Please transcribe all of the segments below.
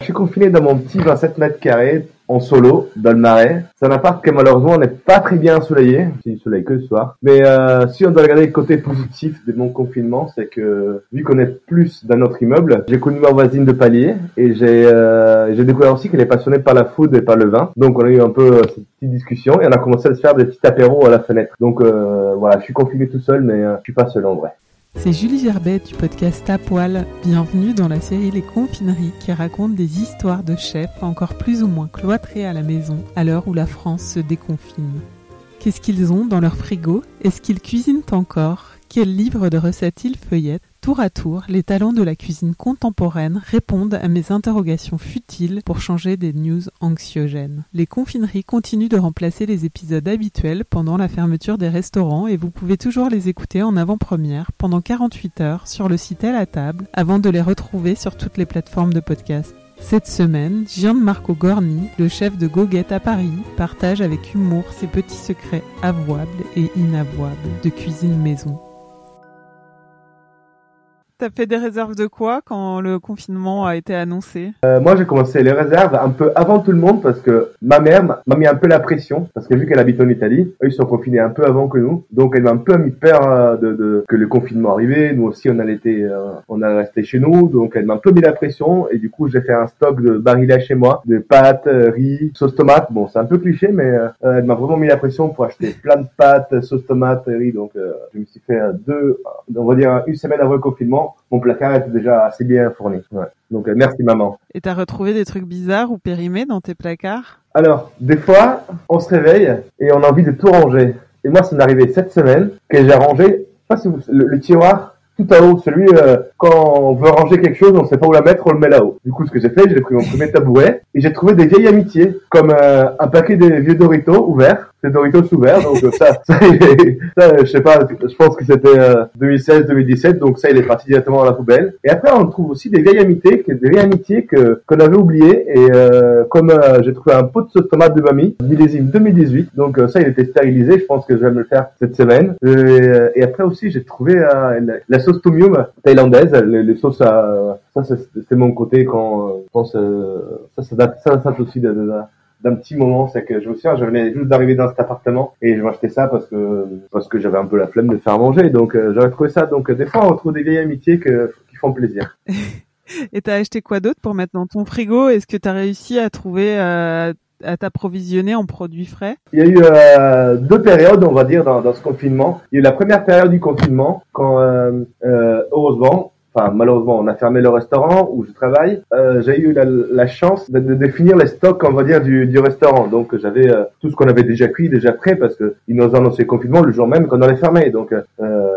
Je suis confiné dans mon petit 27 mètres carrés en solo dans le marais. C'est un appart que malheureusement n'est pas très bien ensoleillé. C'est du soleil que le soir. Mais euh, si on doit regarder le côté positif de mon confinement, c'est que vu qu'on est plus dans notre immeuble, j'ai connu ma voisine de palier et j'ai euh, j'ai découvert aussi qu'elle est passionnée par la food et par le vin. Donc on a eu un peu euh, cette petite discussion et on a commencé à se faire des petits apéros à la fenêtre. Donc euh, voilà, je suis confiné tout seul, mais euh, je suis pas seul en vrai. C'est Julie Gerbet du podcast À. Bienvenue dans la série Les Confineries qui raconte des histoires de chefs encore plus ou moins cloîtrés à la maison à l'heure où la France se déconfine. Qu'est-ce qu'ils ont dans leur frigo? Est-ce qu'ils cuisinent encore? Quels livres de recettes ils feuillettent? Tour à tour, les talents de la cuisine contemporaine répondent à mes interrogations futiles pour changer des news anxiogènes. Les confineries continuent de remplacer les épisodes habituels pendant la fermeture des restaurants et vous pouvez toujours les écouter en avant-première pendant 48 heures sur le site à table avant de les retrouver sur toutes les plateformes de podcast. Cette semaine, Gianmarco Gorni, le chef de Goguette à Paris, partage avec humour ses petits secrets avouables et inavouables de cuisine maison. T'as fait des réserves de quoi quand le confinement a été annoncé? Euh, moi, j'ai commencé les réserves un peu avant tout le monde parce que ma mère m'a mis un peu la pression parce que vu qu'elle habite en Italie, eux ils sont confinés un peu avant que nous, donc elle m'a un peu mis peur euh, de, de que le confinement arrivait. Nous aussi, on allait été, euh, on allait rester chez nous, donc elle m'a un peu mis la pression et du coup j'ai fait un stock de barillas chez moi, de pâtes, euh, riz, sauce tomate. Bon, c'est un peu cliché, mais euh, elle m'a vraiment mis la pression pour acheter plein de pâtes, sauce tomate, riz. Donc euh, je me suis fait deux, on va dire une semaine avant le confinement mon placard était déjà assez bien fourni. Ouais. Donc euh, merci maman. Et t'as retrouvé des trucs bizarres ou périmés dans tes placards? Alors, des fois, on se réveille et on a envie de tout ranger. Et moi, ça m'est arrivé cette semaine que j'ai rangé, je sais pas si vous, le, le tiroir tout à haut, celui euh, quand on veut ranger quelque chose, on sait pas où la mettre, on le met là-haut. Du coup, ce que j'ai fait, j'ai pris mon premier tabouret et j'ai trouvé des vieilles amitiés, comme euh, un paquet de vieux Doritos ouverts, des Doritos ouverts. Donc ça, ça, est- ça, je sais pas, je pense que c'était euh, 2016-2017, donc ça, il est parti directement à la poubelle. Et après, on trouve aussi des vieilles amitiés, des vieilles amitiés que qu'on avait oubliées. Et euh, comme euh, j'ai trouvé un pot de sauce tomate de mamie, millésime 2018, donc euh, ça, il était stérilisé. Je pense que je vais me le faire cette semaine. Et, euh, et après aussi, j'ai trouvé euh, la, la sauce tom yum thaïlandaise, les, les sauces à ça, c'est c'est mon côté quand je pense ça, ça date, ça date aussi de, de- d'un petit moment, c'est que je me souviens, je venais juste d'arriver dans cet appartement et je m'achetais ça parce que parce que j'avais un peu la flemme de faire manger, donc euh, j'avais trouvé ça. Donc euh, des fois, on retrouve des vieilles amitiés que, qui font plaisir. Et t'as acheté quoi d'autre pour mettre dans ton frigo? Est-ce que t'as réussi à trouver, euh, à t'approvisionner en produits frais? Il y a eu euh, deux périodes, on va dire, dans, dans ce confinement. Il y a eu la première période du confinement, quand euh, euh, heureusement, enfin malheureusement, on a fermé le restaurant où je travaille. Euh, j'ai eu la, la chance de, de définir les stocks, on va dire, du, du restaurant. Donc j'avais euh, tout ce qu'on avait déjà cuit, déjà prêt, parce que ils nous ont annoncé le confinement le jour même qu'on allait fermer. Donc euh,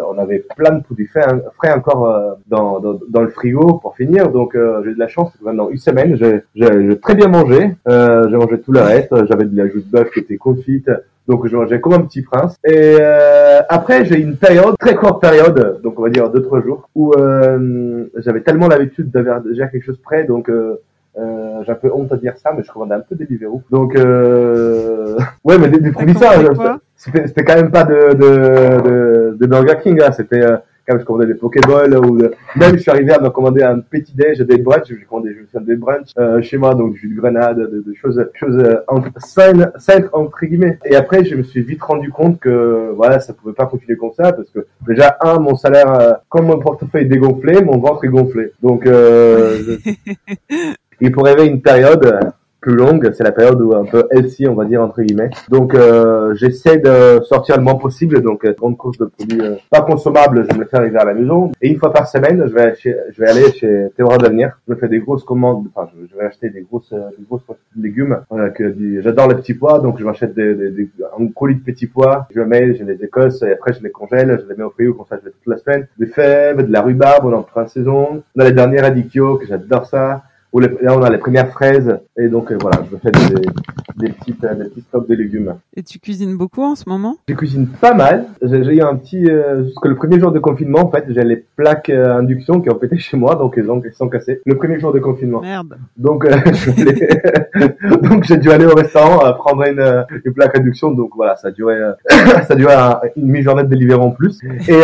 on avait plein de produits frais, frais encore euh, dans, dans, dans le frigo pour finir. Donc euh, j'ai eu de la chance. Pendant une semaine, j'ai très bien mangé. Euh, j'ai mangé tout le reste. J'avais de la joue de bœuf qui était confite. Donc je mangeais comme un petit prince. Et euh, après j'ai eu une période, très courte période, donc on va dire deux trois jours, où euh, j'avais tellement l'habitude d'avoir déjà quelque chose prêt, donc euh, euh, j'ai un peu honte à dire ça, mais je commandais un peu des Deliveroo. Donc euh... ouais, mais des, des produits ça, c'était c'était quand même pas de de de, de Burger King, hein. c'était euh, quand même je commandais des Pokéballs ou de- même je suis arrivé à me commander un petit déj, des brunchs, j'ai commandé je me des brunchs euh, chez moi, donc du jus de grenade, de, de choses choses euh, saines saines entre guillemets. Et après je me suis vite rendu compte que voilà ça pouvait pas continuer comme ça parce que déjà un mon salaire euh, comme mon portefeuille est dégonflé, mon ventre est gonflé. Donc euh, je- il pourrait y avoir une période, euh, plus longue. C'est la période où un peu healthy, on va dire entre guillemets. Donc euh, j'essaie de sortir le moins possible. Donc euh, grande course de produits euh, pas consommables, je me fais arriver à la maison. Et une fois par semaine, je vais chez, je vais aller chez Théora d'avenir. Je me fais des grosses commandes. Enfin, je, vais acheter des grosses des grosses légumes. que j'adore les petits pois, donc je m'achète des, des, des, un colis de petits pois. Je les mets, je les écosse et après je les congèle, je les mets au frigo comme ça je les toute la semaine. Des fèves, de la rhubarbe, on en fin saison. On a les derniers radicchio que j'adore ça là on a les premières fraises. Et donc euh, voilà, je fais des, des petites euh, des petits stocks de légumes. Et tu cuisines beaucoup en ce moment? Je cuisine pas mal. J'ai eu un petit euh, jusque le premier jour de confinement en fait, j'ai les plaques euh, induction qui ont pété chez moi donc ils ont ils sont cassées. Le premier jour de confinement. Merde. Donc donc j'ai dû aller au restaurant prendre une, une plaque induction donc voilà, ça a duré ça a duré une demi-journée de délivrer en plus. Et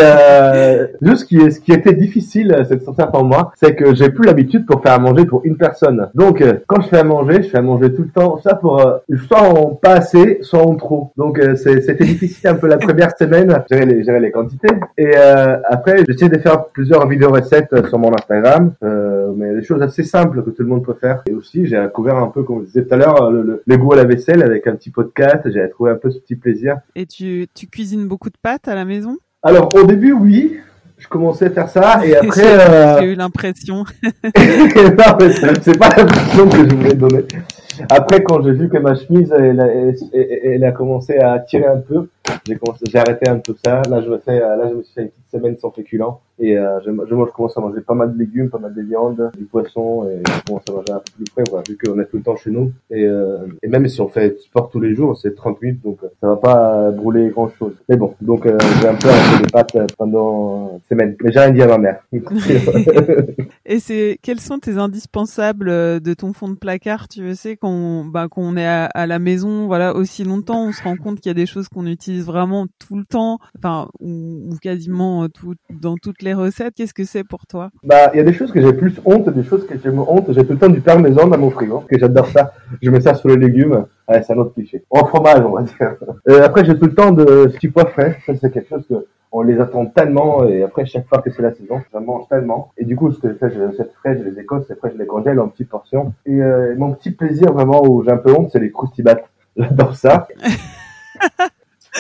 juste ce qui ce qui était difficile cette sortir pour moi, c'est que j'ai plus l'habitude pour faire à manger pour une personne. Donc, euh, quand je fais à manger, je fais à manger tout le temps. Ça pour euh, soit en pas assez, soit en trop. Donc, euh, c'était difficile un peu la première semaine, gérer les, gérer les quantités. Et après, j'essaie de faire plusieurs vidéos recettes sur mon Instagram, mais des choses assez simples que tout le monde peut faire. Et aussi, j'ai découvert un peu, comme je disais tout à l'heure, le, le, goût à la vaisselle avec un petit podcast. J'ai trouvé un peu ce petit plaisir. Et tu, tu cuisines beaucoup de pâtes à la maison? Alors au début oui, je commençais à faire ça et après euh... j'ai eu l'impression non mais c'est pas l'impression que je voulais donner après quand j'ai vu que ma chemise elle, elle, elle, a commencé à tirer un peu j'ai arrêté un peu ça. Là je me fais là je me suis fait une petite semaine sans féculents. Et euh, je, je, commence à manger pas mal de légumes pas mal de viande du poisson et je commence à manger un peu plus frais voilà, vu qu'on est tout le temps chez nous. Et, euh, et même si on fait du sport tous les jours c'est 30 minutes donc ça va pas brûler grand chose mais bon donc euh, j'ai un peu arrêté les pâtes pendant semaine. Mais j'ai rien dit à ma mère. Et c'est quels sont tes indispensables de ton fond de placard? Tu sais qu'on bah qu'on est à, à, la maison voilà aussi longtemps on se rend compte qu'il y a des choses qu'on utilise vraiment tout le temps enfin ou, ou quasiment tout dans toutes les recettes, qu'est-ce que c'est pour toi? Bah, il y a des choses que j'ai plus honte, des choses que j'ai honte. J'ai tout le temps du parmesan dans mon frigo, que j'adore ça. Je mets ça sur les légumes. Ouais, c'est un autre cliché. En fromage, on va dire. Euh, après, j'ai tout le temps de petits pois frais. Ça, c'est quelque chose que on les attend tellement et après chaque fois que c'est la saison, je mange tellement. Et du coup, ce que je fais, je les achète frais, je les écosse et après je les congèle en petites portions. Et euh, mon petit plaisir vraiment où j'ai un peu honte, c'est les croustibats. J'adore ça.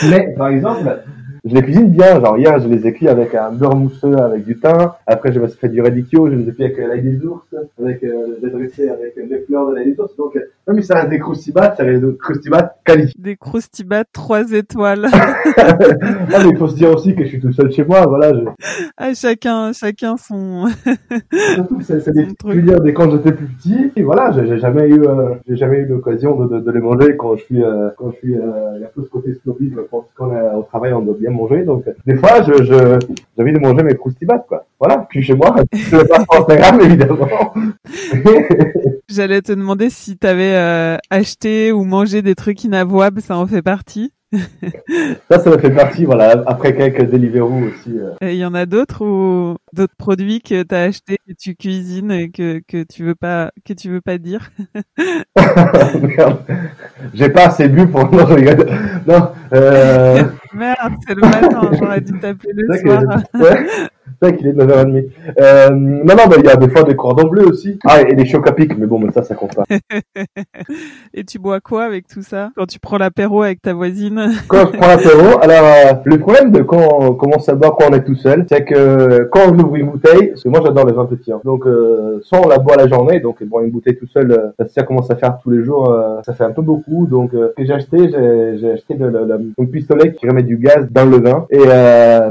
Mais par exemple, je les cuisine bien. Genre hier, je les ai cuits avec un beurre mousseux avec du thym. Après, je me suis fait du radicchio. Je les ai fait avec l'ail des ours, avec euh, les dressés avec les fleurs de l'ail des ours. Donc, même si ça reste des croustibats, ça reste des croustibats qualifiés. Des croustibats trois étoiles. ah, mais il faut se dire aussi que je suis tout seul chez moi. Voilà. Je... Ah, chacun, chacun son. Surtout c'est des cuillères des quand j'étais plus petit. Et voilà, j'ai jamais eu, euh, j'ai jamais eu l'occasion de, de, de, les manger quand je suis, euh, quand je suis, euh, il y a tout ce côté snobisme quand, quand on est au travail, on doit bien manger. Donc, des fois, je, je, j'ai envie de manger mes croustibats, quoi. Voilà. Puis chez moi, je le passe sur Instagram, évidemment. J'allais te demander si t'avais euh, acheté ou mangé des trucs inavouables, ça en fait partie. ça, ça me fait partie, voilà. Après quelques Deliveroo aussi. Euh. Il y en a d'autres ou d'autres produits que tu as acheté, que tu cuisines et que, que tu veux pas que tu veux pas dire? Merde, j'ai pas assez bu pour non, non. Euh... Merde, c'est le matin, j'aurais dû t'appeler le soir. Ouais. C'est qu'il est 9h30. Euh, non, non, il y a des fois des cordons bleus aussi. Ah, et des chocs à pic, mais bon, mais ça, ça compte pas. et tu bois quoi avec tout ça Quand tu prends l'apéro avec ta voisine? Quand je prends l'apéro, alors, euh, le problème de quand on commence à boire quand on est tout seul, c'est que quand on ouvre une bouteille, parce que moi j'adore les vins pétillants, donc euh, soit on la boit la journée, donc boire une bouteille tout seul, euh, si ça commence à faire tous les jours, euh, ça fait un peu beaucoup. Donc, euh, ce que j'ai acheté, j'ai acheté le, le, le, un pistolet qui remet du gaz dans le vin. Et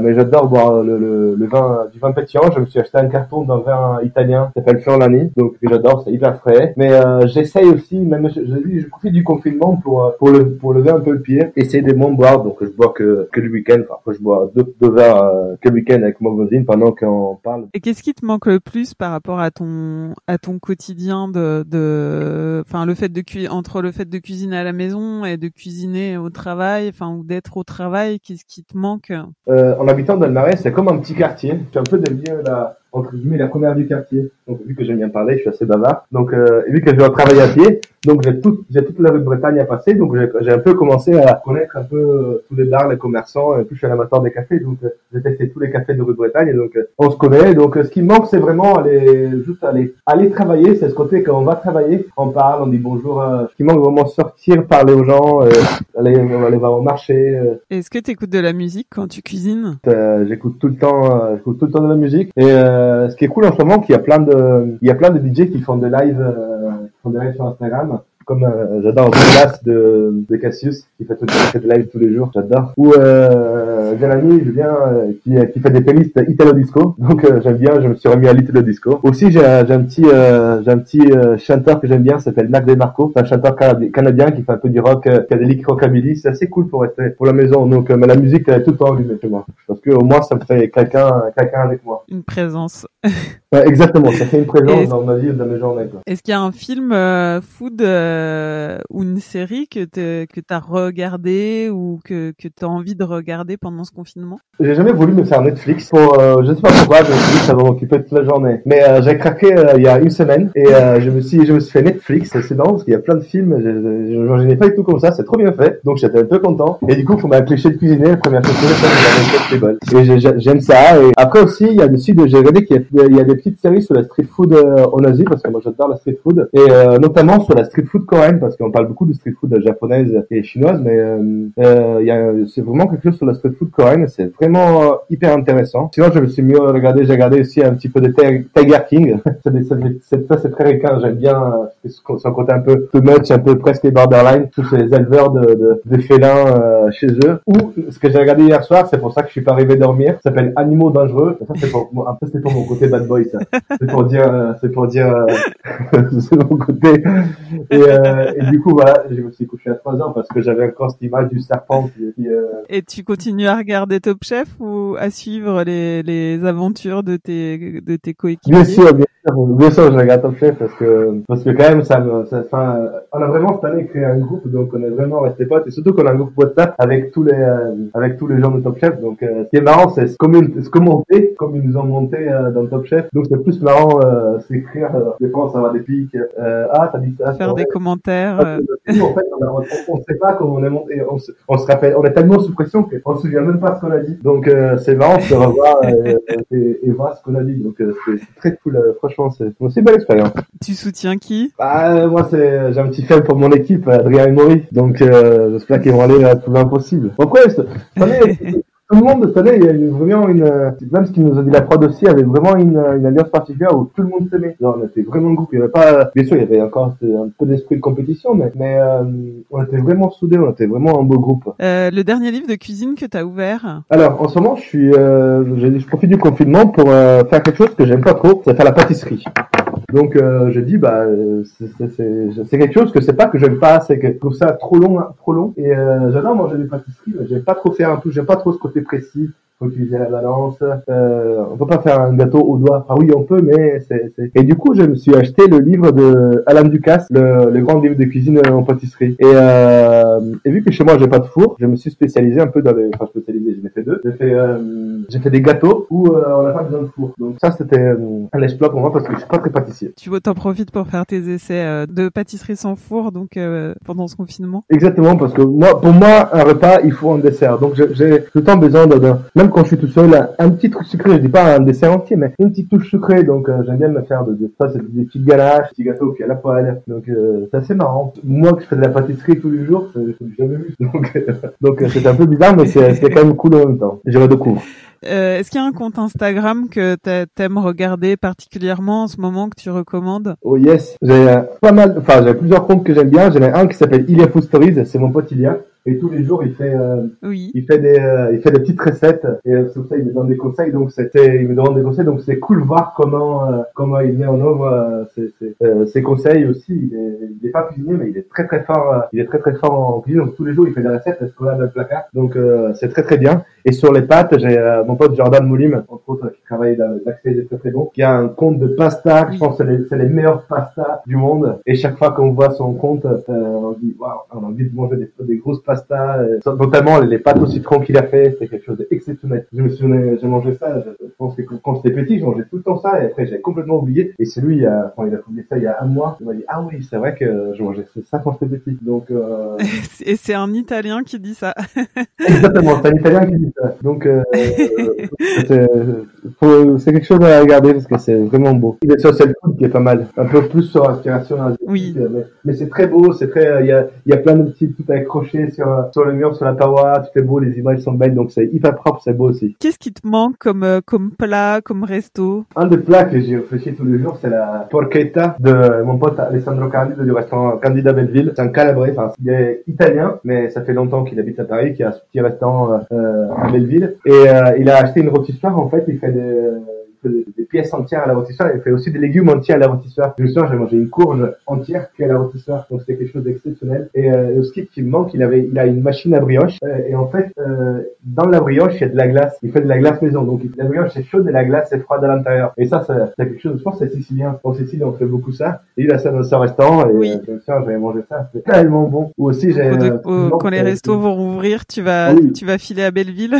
mais j'adore boire le, vin du vin pétillant. Je me suis acheté un carton d'un vin italien qui s'appelle Furlani, donc j'adore, c'est hyper frais. Mais euh, j'essaye aussi, même je, je, je, profite du confinement pour euh, pour le pour lever un peu le pied, essayer de moins boire. Donc je bois que que le week-end. Enfin, après je bois deux, deux euh, que le week-end avec mon voisine pendant qu'on parle. Et qu'est-ce qui te manque le plus par rapport à ton à ton quotidien de de enfin le fait de entre le fait de cuisiner à la maison et de cuisiner au travail, enfin ou d'être au travail, qu'est-ce qui te manque? Euh, En habitant dans le Marais, c'est comme un petit quartier un peu lieux là entre guillemets la première du quartier. Donc vu que j'aime bien parler, je suis assez bavard. Donc euh, et vu que je dois travailler à pied, donc j'ai tout, j'ai toute la rue de Bretagne à passer. Donc j'ai, j'ai un peu commencé à connaître un peu euh, tous les bars, les commerçants. Et puis je suis un amateur des cafés, donc euh, j'ai testé tous les cafés de rue de Bretagne. Et donc euh, on se connaît. Donc ce qui manque, c'est vraiment aller juste aller aller travailler. C'est ce côté quand on va travailler, on parle, on dit bonjour. ce qui manque vraiment sortir, parler aux gens, euh, aller aller voir au marché. Est-ce que tu écoutes de la musique quand tu cuisines? J'écoute tout le temps, euh, j'écoute tout le temps de la musique. Et euh, ce qui est cool en ce moment, qu'il y a plein de, il y a plein de DJ qui font des lives, euh, font des sur Instagram. Comme euh, j'adore Douglas de, de Cassius qui fait tout fait des lives tous les jours, j'adore. Ou euh, j'ai un Julien euh, qui, qui fait des playlists Italo Disco, donc euh, j'aime bien, je me suis remis à l'Italo Disco. Aussi j'ai un- un petit euh, j'ai un petit euh, chanteur que j'aime bien, s'appelle Mac DeMarco, c'est un chanteur canadi- canadien qui fait un peu du rock euh, psychédélique rockabilly, c'est assez cool pour rester pour la maison. Donc euh, la musique elle est tout le temps allumée chez moi, que au moins ça me fait quelqu'un quelqu'un avec moi. Une présence. Ouais, exactement, ça fait une présence dans ma vie et dans mes journées. Est-ce qu'il y a un film euh, food euh, ou une série que tu que t'as regardé ou que, que tu as envie de regarder pendant ce confinement? J'ai jamais voulu me faire Netflix pour, euh, je sais pas pourquoi, je me suis dit que ça va m'occuper toute la journée. Mais euh, j'ai craqué euh, il y a une semaine et je me suis, je me suis fait Netflix. C'est marrant parce qu'il y a plein de films. Je, n'imaginais pas du tout comme ça. C'est trop bien fait. Donc j'étais un peu content. Et du coup, pour ma cliché de cuisiner, la première chose que j'ai fait, c'est j'aime ça. Et après aussi, il y a dessus, de- j'ai regardé qu'il y, a- des peties séries sur la street food euh, en Asie parce que moi j'adore la street food et euh, notamment sur la street food coréenne parce qu'on parle beaucoup de street food japonaise et chinoise, mais euh, euh, c'est vraiment quelque chose sur la street food coréenne. C'est vraiment euh, hyper intéressant. Sinon, je me suis mieux regardé. J'ai regardé aussi un petit peu de Ti- Tiger King. des- ça, c'est très ricain. J'aime bien son côté un peu too much, un peu presque borderline. Tous ces éleveurs de, de, de félins euh, chez eux. Ou ce que j'ai regardé hier soir, c'est pour ça que je suis pas arrivé dormir. Ça s'appelle Animaux dangereux. Ça, c'est pour, un peu, c'est pour mon côté bad boy, ça. C'est pour dire, euh, c'est pour dire, euh, c'est mon côté. Et, euh, et du coup, voilà, je me suis couché à 3 heures parce que j'avais encore cette image du serpent qui, qui, euh, Et tu continues à regarder Top Chef ou à suivre les, les aventures de tes, de tes coéquipiers? Bien sûr, bien sûr, bien sûr, je regarde Top Chef parce que parce que quand même ça me, ça, enfin, on a vraiment cette année créé un groupe donc on est vraiment resté potes et surtout qu'on a un groupe WhatsApp avec tous les euh, avec tous les gens de Top Chef donc euh, ce qui est marrant c'est commun- se commenter comme ils nous ont monté euh, dans Top Chef donc c'est plus marrant euh, s'écrire euh, des fois ça va des pics euh, ah t'as dit ça Faire des commentaires. Ah, euh, nous, en fait, on, a- on, on sait pas comment on est monté, on se, on se rappelle, on est tellement sous pression qu'on se souvient même pas ce qu'on a dit. Donc euh, c'est marrant de revoir euh, et, et voir ce qu'on a dit. Donc euh, c'est c'est très cool, euh, franchement, c'est une belle expérience. tu soutiens qui? Bah euh, moi c'est, j'ai un petit faible pour mon équipe, Adrien et Maury. Donc euh, j'espère qu'ils vont aller à tout l'impossible. Après, cette année, le monde cette année, il y a eu vraiment une, euh, même ce qu'ils nous ont dit la prod aussi, avait vraiment une, euh, une alliance particulière où tout le monde s'aimait. Genre, on était vraiment le groupe. Il y avait pas, bien sûr, il y avait encore un peu d'esprit de compétition, mais, mais euh, on était vraiment soudés, on était vraiment un beau groupe. Euh, Le dernier livre de cuisine que tu as ouvert Alors, en ce moment, je suis, euh, je, je profite du confinement pour euh, faire quelque chose que j'aime pas trop, c'est faire la pâtisserie. Donc, euh, je dis, bah, euh, c'est- quelque chose que c'est pas que j'aime pas, c'est que je trouve ça trop long, hein, trop long. Et euh, j'adore manger des pâtisseries, j'aime pas trop faire un tout, j'aime pas trop ce côté précis. Faut utiliser la balance. Euh, on peut pas faire un gâteau au doigt. Ah oui, on peut, mais c'est. Et du coup, je me suis acheté le livre de Alain Ducasse, le, le grand livre de cuisine en pâtisserie. Et, euh, et vu que chez moi j'ai pas de four, je me suis spécialisé un peu dans les. Enfin, spécialisé, j'en ai fait deux. J'ai fait, euh, j'ai fait des gâteaux où euh, on n'a pas besoin de four. Donc ça, c'était euh, un exploit pour moi parce que je suis pas très pâtissier. Tu t'en profites pour faire tes essais euh, de pâtisserie sans four donc euh, pendant ce confinement? Exactement, parce que moi, pour moi, un repas, il faut un dessert. Donc, j'ai- tout le temps besoin d'un, d'un- même quand je suis tout seul, un, petit truc sucré. Je dis pas un dessert entier, mais une petite touche sucrée. Donc, euh, j'aime bien me faire de, de ça, c'est des petites ganaches, des petits gâteaux puis à la poêle. Donc, euh, c'est assez marrant. Moi, que je fais de la pâtisserie tous les jours, c'est, c'est jamais vu. Donc, euh, donc, euh, c'est un peu bizarre, mais c'est, quand même cool en même temps. Je redécouvre. Euh, Est-ce qu'il y a un compte Instagram que t'a- t'aimes regarder particulièrement en ce moment que tu recommandes? Oh yes, j'ai euh, pas mal, enfin j'ai plusieurs comptes que j'aime bien. J'en ai un qui s'appelle Ilia Food Stories, c'est mon pote Ilia, et tous les jours il fait euh, Oui. il fait des euh, il fait des petites recettes. Et euh, sur ça il me donne des conseils. Donc c'était il me demande des conseils. Donc c'est cool voir comment euh, comment il met en œuvre euh, ses, ses, euh, ses conseils aussi. Il est il est pas cuisinier mais il est très très fort euh, il est très très fort en cuisine. Donc tous les jours il fait des recettes. Parce qu'on a dans le placard? Donc euh, c'est très très bien. Et sur les pâtes j'ai euh, mon pote Jordan Moulim entre autres qui travaille l'accès des très très bon qui a un compte de pasta. Je pense que c'est les, c'est les meilleurs pastas du monde. Et chaque fois qu'on voit son compte euh, on dit waouh on a envie de manger des, des grosses pasta, euh, notamment les pâtes au citron qu'il a fait, c'était quelque chose d'exceptionnel. Je me souviens, j'ai mangé ça, je pense que quand j'étais petit, je mangeais tout le temps ça, et après j'ai complètement oublié. Et c'est lui, quand il a publié ça il y a un mois, il m'a dit, ah oui, c'est vrai que je mangeais ça quand j'étais petit. Donc, euh... Et c'est un Italien qui dit ça. Exactement, c'est un Italien qui dit ça. Donc, euh, c'est quelque chose à regarder parce que c'est vraiment beau. Il est sur cette food qui est pas mal. Un peu plus sur l'inspiration Oui. Mais, mais c'est très beau, c'est très, il y a, il y a plein de petits tout accrochés sur, sur le mur, sur la paroi, tout est beau, les images sont belles, donc c'est hyper propre, c'est beau aussi. Qu'est-ce qui te manque comme, euh, comme plat, comme resto? Un des plats que j'ai réfléchi tous les jours, c'est la porchetta de mon pote Alessandro Candido du restaurant Candida Belleville. C'est un calabrais, enfin, il est italien, mais ça fait longtemps qu'il habite à Paris, qu'il a ce petit restaurant euh, à Belleville. Et euh, il a acheté une rôtissoire, en fait, il fait des des pièces entières à la rôtissoire. Il fait aussi des légumes entiers à la rôtissoire. Justement, j'ai mangé une courge entière à la rôtissoire. Donc c'était quelque chose d'exceptionnel. Et euh, ce qui me manque, il avait, il a une machine à brioche. Euh, et en fait, euh, dans la brioche, il y a de la glace. Il fait de la glace maison. Donc la brioche c'est chaude et la glace c'est froide à l'intérieur. Et ça, c'est quelque chose. Je pense c'est sicilien. En Sicile, on fait beaucoup ça. Et il a ça dans son restaurant. Et oui. euh, j'avais mangé ça. C'est tellement bon. Ou aussi, j'ai. Quand les restos vont rouvrir, tu vas, Oui. tu vas filer à Belleville.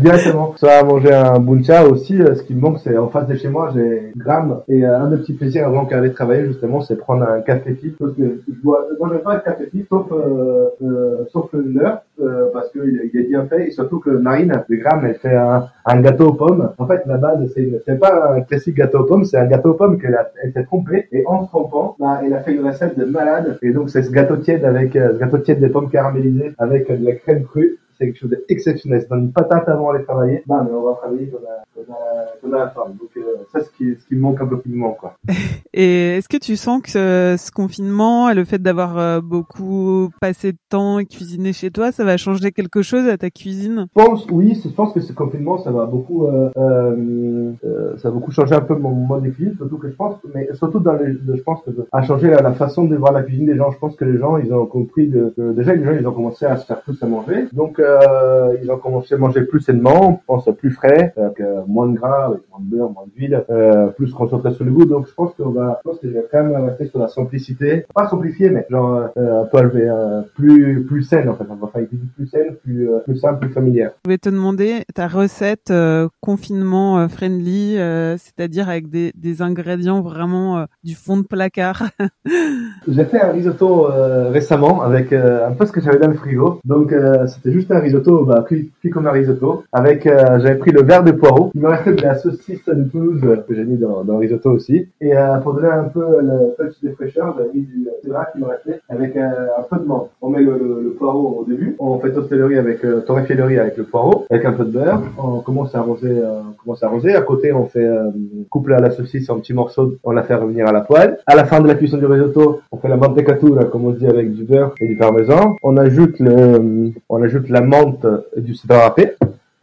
Directement. Ça a manger un buncha aussi. Ce qui me manque, c'est en face de chez moi, j'ai Gram. Et euh, un des petits plaisirs avant qu'elle travailler, justement, c'est prendre un café fit. Parce que je dois, moi, pas le café fit, sauf, euh, euh, sauf l'heure, euh, parce qu'il il est bien fait. Et surtout que Marine, de Gram, elle fait un, gâteau aux pommes. En fait, la base, c'est, pas un classique gâteau aux pommes, c'est un gâteau aux pommes qu'elle elle s'est trompée. Et en se trompant, bah, elle a fait une recette de malade. Et donc, c'est ce gâteau tiède avec, euh, ce gâteau tiède des pommes caramélisées avec euh, de la crème crue. C'est quelque chose d'exceptionnel. C'est dans une patate avant d'aller travailler. Bah, mais on va travailler comme Donc, euh, ça, ce qui, ce qui me manque un peu plus manque, quoi. Et est-ce que tu sens que ce, ce confinement et le fait d'avoir euh, beaucoup passé de temps et cuisiné chez toi, ça va changer quelque chose à ta cuisine? Je pense, oui, je pense que ce confinement, ça va beaucoup, euh, euh, euh, ça va beaucoup changer un peu mon mode de cuisine, surtout que je pense, mais surtout dans les, je pense que à changer la, la façon de voir la cuisine des gens. Je pense que les gens, ils ont compris de, que déjà les gens, ils ont commencé à se faire plus à manger, donc euh, ils ont commencé à manger plus sainement, je pense plus frais, euh, moins de gras, avec moins de beurre, moins d'huile, euh, plus concentré sur le goût. Donc je pense qu'on va, je pense que je vais quand même rester sur la simplicité, pas simplifier, mais genre euh, un peu euh, plus plus saine en fait. On va faire une cuisine plus saine, plus euh, plus simple, plus familière. Je vais te demander ta recette euh, confinement euh, friendly, euh, c'est-à-dire avec des, des ingrédients vraiment euh, du fond de placard. J'ai fait un risotto euh, récemment avec euh, un peu ce que j'avais dans le frigo. Donc euh, c'était juste un risotto, bah, cuit, comme un risotto. Avec, euh, j'avais pris le verre de poireau. Il me restait de la saucisse de pelouse euh, que j'ai mis dans, dans le risotto aussi. Et euh, pour donner un peu le touch de fraîcheur, j'avais mis du euh, gras qui me restait avec euh, un peu de menthe. On met le, le, le poireau au début. On fait toaster avec euh, le avec le poireau, avec un peu de beurre. On commence à arroser, euh, commence à arroser. À côté, on fait euh, coupe la, la saucisse en petits morceaux. On la fait revenir à la poêle. À la fin de la cuisson du risotto, on fait la mantecatura, comme on dit, avec du beurre et du parmesan. On ajoute le, on ajoute la menthe et du citron râpé.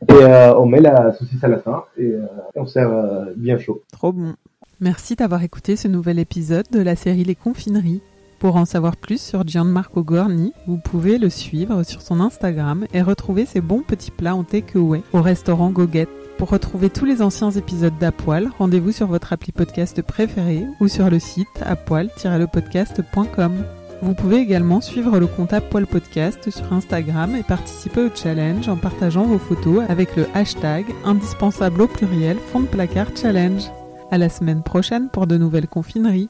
Et euh, on met la saucisse à la fin et, euh, on sert euh, bien chaud. Trop bon. Merci d'avoir écouté ce nouvel épisode de la série Les Confineries. Pour en savoir plus sur Gianmarco Gorni, vous pouvez le suivre sur son Instagram et retrouver ses bons petits plats en takeaway au restaurant Goguette. Pour retrouver tous les anciens épisodes d'Apoil, rendez-vous sur votre appli podcast préféré ou sur le site apoil-lepodcast.com. Vous pouvez également suivre le compte Apoil Podcast sur Instagram et participer au challenge en partageant vos photos avec le hashtag indispensable au pluriel fond de placard challenge. À la semaine prochaine pour de nouvelles confineries.